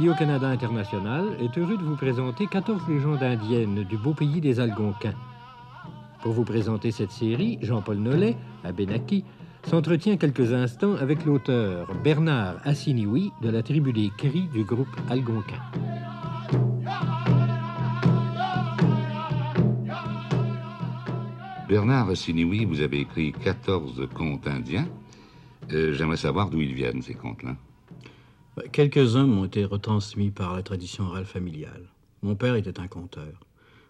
Radio-Canada International est heureux de vous présenter 14 légendes indiennes du beau pays des Algonquins. Pour vous présenter cette série, Jean-Paul Nollet, à Benaki, s'entretient quelques instants avec l'auteur Bernard Assiniwi de la tribu des Cris du groupe Algonquin. Bernard Assiniwi, vous avez écrit 14 contes indiens. Euh, J'aimerais savoir d'où ils viennent, ces contes-là. Quelques-uns m'ont été retransmis par la tradition orale familiale. Mon père était un conteur.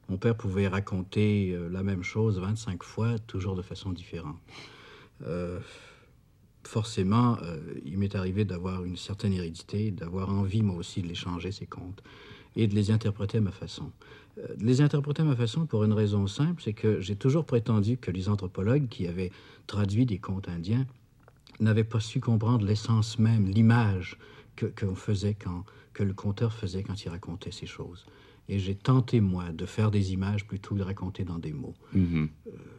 Mon père pouvait raconter euh, la même chose 25 fois, toujours de façon différente. Euh, forcément, euh, il m'est arrivé d'avoir une certaine hérédité, d'avoir envie, moi aussi, de les changer, ces contes, et de les interpréter à ma façon. De les interpréter à ma façon pour une raison simple, c'est que j'ai toujours prétendu que les anthropologues qui avaient traduit des contes indiens n'avaient pas su comprendre l'essence même, l'image que, faisait quand, que le conteur faisait quand il racontait ces choses. Et j'ai tenté, moi, de faire des images plutôt que de raconter dans des mots. Mhm.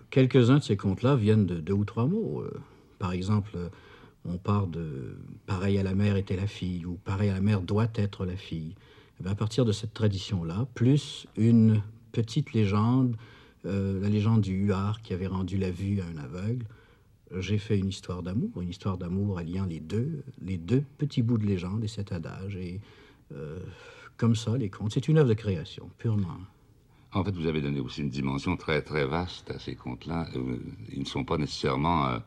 Quelques-uns de ces contes-là viennent de deux ou trois mots. Euh, par exemple, euh, on part de pareil à la mère était la fille ou pareil à la mère doit être la fille. Eh bien, à partir de cette tradition-là, plus une petite légende, euh, la légende du huard qui avait rendu la vue à un aveugle, j'ai fait une histoire d'amour, une histoire d'amour alliant les deux, les deux petits bouts de légende et cet adage. Et euh, comme ça, les contes, c'est une œuvre de création, purement. En fait, vous avez donné aussi une dimension très, très vaste à ces contes-là. Euh, Ils ne sont pas nécessairement... euh,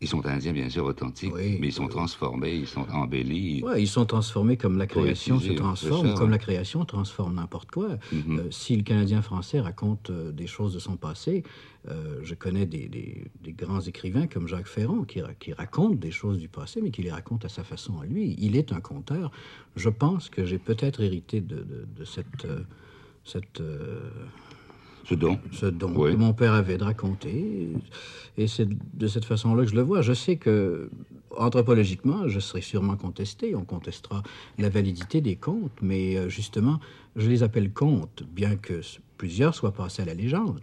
Ils sont indiens, bien sûr, authentiques, Oui, mais ils sont oui. transformés, ils sont embellis. Ouais, ils sont transformés comme la création se transforme, comme la création transforme n'importe quoi. Mhm. Euh, si le Canadien français raconte euh, des choses de son passé, euh, je connais des, des- des grands écrivains comme Jacques Ferrand qui, qui racontent des choses du passé, mais qui les racontent à sa façon à lui. Il est un conteur. Je pense que j'ai peut-être hérité de, de- de cette, cette, Ce don. ce don Oui. que mon père avait de raconter. Et c'est de cette façon-là que je le vois. Je sais que, anthropologiquement, je serai sûrement contesté. On contestera la validité des contes, mais euh, justement, je les appelle contes, bien que plusieurs soient passés à la légende.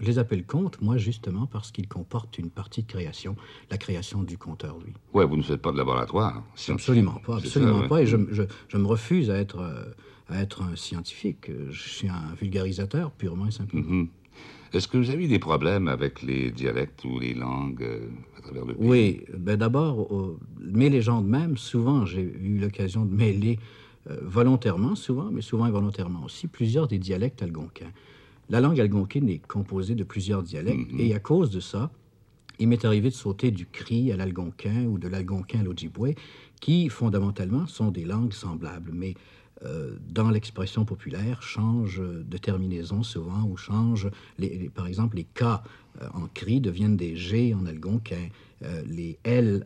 Je les appelle contes, moi, justement, parce qu'ils comportent une partie de création, la création du conteur, lui. Ouais, vous ne faites pas de laboratoire. scientifique. Absolument pas, absolument ça, ouais. pas. Et je, je- je me refuse à être, euh, à être un scientifique. Je suis un vulgarisateur, purement et simplement. Mhm. Est-ce que vous avez eu des problèmes avec les dialectes ou les langues euh, à travers le pays? Oui, ben d'abord, euh, mes légendes même, souvent, j'ai eu l'occasion de mêler euh, volontairement, souvent, mais souvent involontairement aussi, plusieurs des dialectes algonquins. La langue algonquine est composée de plusieurs dialectes, et à cause de ça, il m'est arrivé de sauter du cri à l'algonquin ou de l'algonquin à l'ojibwe, qui fondamentalement sont des langues semblables, mais euh, dans l'expression populaire, changent de terminaison souvent, ou changent, les, les- par exemple, les K euh, en cri deviennent des G en algonquin, euh, les L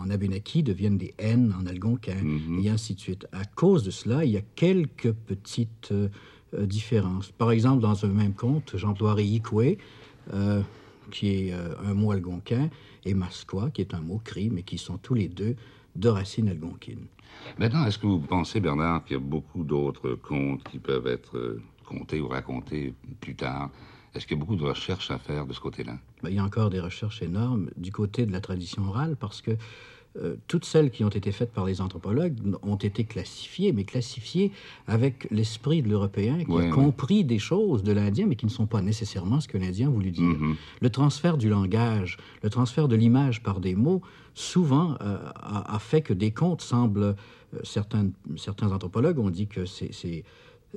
en abénaki deviennent des N en algonquin, et ainsi de suite. À cause de cela, il y a quelques petites euh, euh, différences. Par exemple, dans un même conte, j'emploierai Ikwe, euh, qui est euh, un mot algonquin, et Masqua, qui est un mot cri, mais qui sont tous les deux de racines algonquines. Maintenant, est-ce que vous pensez, Bernard, qu'il y a beaucoup d'autres contes qui peuvent être contés ou racontés plus tard? Est-ce qu'il y a beaucoup de recherches à faire de ce côté-là? Ben, il y a encore des recherches énormes du côté de la tradition orale parce que euh, toutes celles qui ont été faites par les anthropologues ont été classifiées, mais classifiées avec l'esprit de l'Européen qui Ouais, a ouais. compris des choses de l'Indien, mais qui ne sont pas nécessairement ce que l'Indien a voulu dire. Mhm. Le transfert du langage, le transfert de l'image par des mots, souvent euh, a, a fait que des contes semblent... euh, certains, certains anthropologues ont dit que c'est...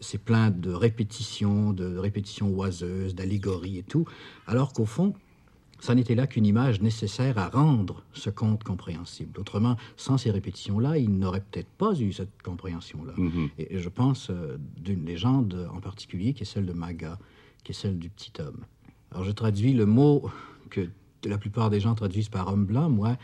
c'est plein de répétitions, de répétitions oiseuses, d'allégories et tout, alors qu'au fond, ça n'était là qu'une image nécessaire à rendre ce conte compréhensible. Autrement, sans ces répétitions-là, il n'aurait peut-être pas eu cette compréhension-là. Mhm. Et, et je pense euh, d'une légende en particulier, qui est celle de Maga, qui est celle du petit homme. Alors je traduis le mot que la plupart des gens traduisent par homme blanc, moi,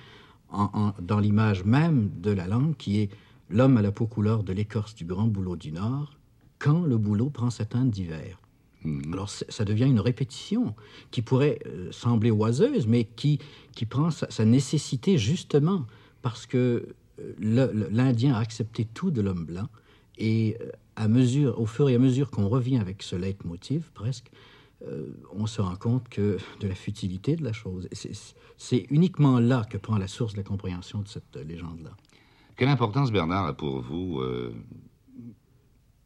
en- en- dans l'image même de la langue, qui est l'homme à la peau couleur de l'écorce du grand bouleau du Nord, quand le bouleau prend sa teinte d'hiver. Mhm. Alors ça devient une répétition qui pourrait euh, sembler oiseuse, mais qui, qui prend sa, sa nécessité justement parce que euh, l'Indien a accepté tout de l'homme blanc et euh, à mesure, au fur et à mesure qu'on revient avec ce leitmotiv presque, euh, on se rend compte que de la futilité de la chose. C'est- uniquement là que prend la source de la compréhension de cette légende-là. Quelle importance, Bernard, a pour vous euh,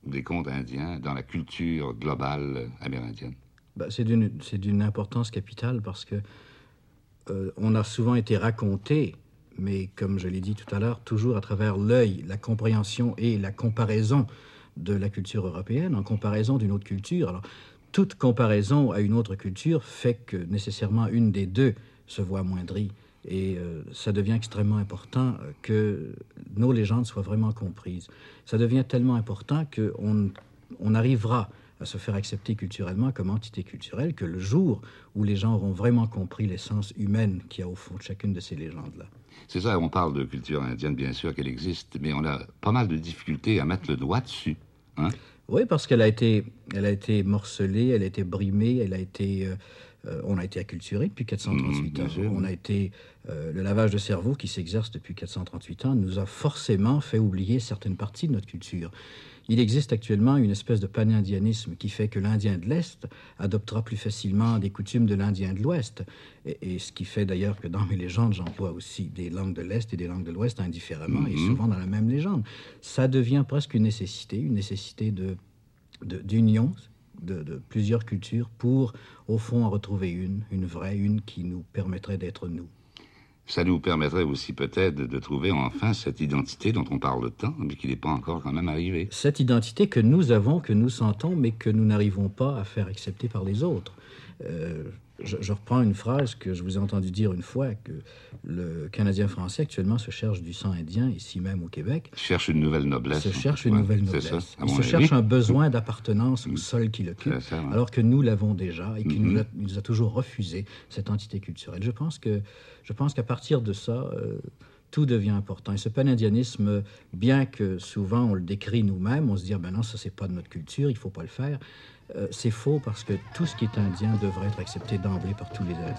des contes indiens dans la culture globale amérindienne? Ben, C'est d'une importance capitale parce que euh, on a souvent été raconté, mais comme je l'ai dit tout à l'heure, toujours à travers l'œil, la compréhension et la comparaison de la culture européenne en comparaison d'une autre culture. Alors, toute comparaison à une autre culture fait que nécessairement une des deux se voit moindrie. Et euh, ça devient extrêmement important euh, que nos légendes soient vraiment comprises. Ça devient tellement important qu'on on arrivera à se faire accepter culturellement comme entité culturelle que le jour où les gens auront vraiment compris l'essence humaine qu'il y a au fond de chacune de ces légendes-là. C'est ça, on parle de culture indienne, bien sûr qu'elle existe, mais on a pas mal de difficultés à mettre le doigt dessus. Hein? Oui, parce qu'elle a été, elle a été morcelée, elle a été brimée, elle a été, euh, euh, on a été acculturé depuis 438 mmh, ans. On a été, euh, le lavage de cerveau qui s'exerce depuis 438 ans nous a forcément fait oublier certaines parties de notre culture. Il existe actuellement une espèce de panindianisme qui fait que l'Indien de l'Est adoptera plus facilement des coutumes de l'Indien de l'Ouest. Et, ce qui fait d'ailleurs que dans mes légendes, j'emploie aussi des langues de l'Est et des langues de l'Ouest indifféremment, et mhm. souvent dans la même légende. Ça devient presque une nécessité, une nécessité de, d'union de, de, plusieurs cultures pour, au fond, en retrouver une, une vraie, une qui nous permettrait d'être nous. Ça nous permettrait aussi peut-être de trouver enfin cette identité dont on parle tant, mais qui n'est pas encore quand même arrivée. Cette identité que nous avons, que nous sentons, mais que nous n'arrivons pas à faire accepter par les autres. Euh, je, reprends une phrase que je vous ai entendu dire une fois, que le Canadien français actuellement se cherche du sang indien, ici même au Québec. Cherche une nouvelle noblesse. Se cherche une nouvelle noblesse. Il se cherche un besoin d'appartenance au mm. sol qu'il occupe, alors que nous l'avons déjà et qu'il nous, mm-hmm. nous, a toujours refusé cette entité culturelle. Je pense que je pense qu'à partir de ça, euh, tout devient important. Et ce panindianisme, bien que souvent on le décrit nous-mêmes, on se dit ah ben non, ça c'est pas de notre culture, il faut pas le faire. Euh, c'est faux parce que tout ce qui est indien devrait être accepté d'emblée par tous les Indiens.